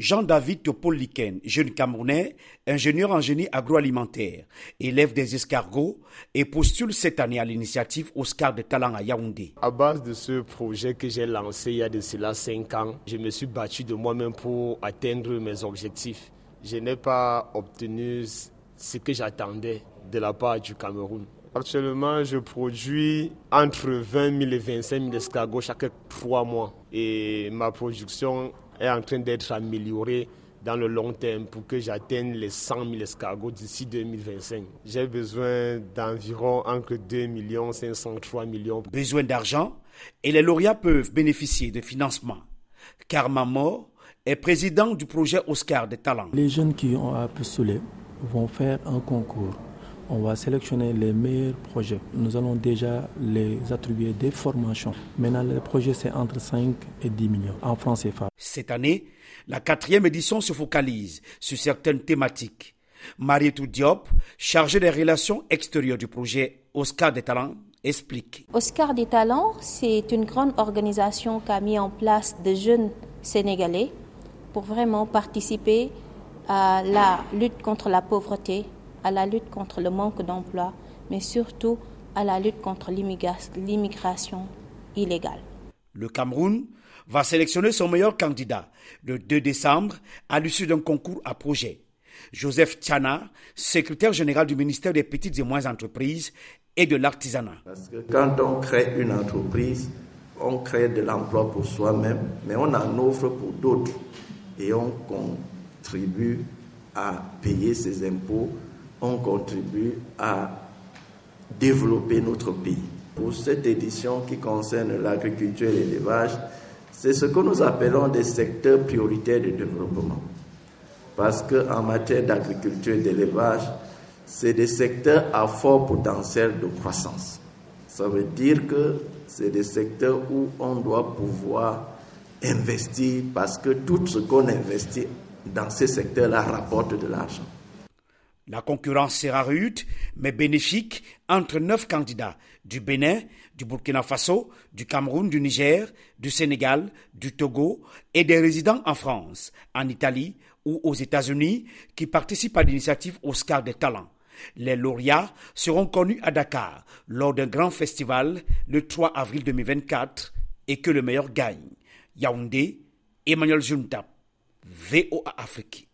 Jean-David Topoliken, jeune Camerounais, ingénieur en génie agroalimentaire, élève des escargots et postule cette année à l'initiative Oscar de Talent à Yaoundé. À base de ce projet que j'ai lancé il y a de cela 5 ans, je me suis battu de moi-même pour atteindre mes objectifs. Je n'ai pas obtenu ce que j'attendais de la part du Cameroun. Actuellement, je produis entre 20 000 et 25 000 escargots chaque 3 mois. Et ma production est en train d'être améliorée dans le long terme pour que j'atteigne les 100 000 escargots d'ici 2025. J'ai besoin d'environ entre 2 millions 500 3 millions. Besoin d'argent et les lauréats peuvent bénéficier de financement. Car Mamo est président du projet Oscar des talents. Les jeunes qui ont à postuler vont faire un concours on va sélectionner les meilleurs projets. Nous allons déjà les attribuer des formations. Maintenant, le projet, c'est entre 5 et 10 millions en France CFA. Cette année, la quatrième édition se focalise sur certaines thématiques. Marietou Diop, chargée des relations extérieures du projet Oscar des talents, explique. Oscar des talents, c'est une grande organisation qui a mis en place des jeunes Sénégalais pour vraiment participer à la lutte contre la pauvreté, à la lutte contre le manque d'emploi, mais surtout à la lutte contre l'immigration illégale. Le Cameroun va sélectionner son meilleur candidat le 2 décembre à l'issue d'un concours à projet. Joseph Tiana, secrétaire général du ministère des Petites et Moyennes Entreprises et de l'Artisanat. Parce que quand on crée une entreprise, on crée de l'emploi pour soi-même, mais on en offre pour d'autres. Et on contribue à payer ses impôts on contribue à développer notre pays. Pour cette édition qui concerne l'agriculture et l'élevage, c'est ce que nous appelons des secteurs prioritaires de développement. Parce qu'en matière d'agriculture et d'élevage, c'est des secteurs à fort potentiel de croissance. Ça veut dire que c'est des secteurs où on doit pouvoir investir parce que tout ce qu'on investit dans ces secteurs-là rapporte de l'argent. La concurrence sera rude, mais bénéfique entre neuf candidats du Bénin, du Burkina Faso, du Cameroun, du Niger, du Sénégal, du Togo et des résidents en France, en Italie ou aux États-Unis qui participent à l'initiative Oscar des talents. Les lauréats seront connus à Dakar lors d'un grand festival le 3 avril 2024 et que le meilleur gagne. Yaoundé, Emmanuel Juntap, VOA Afrique.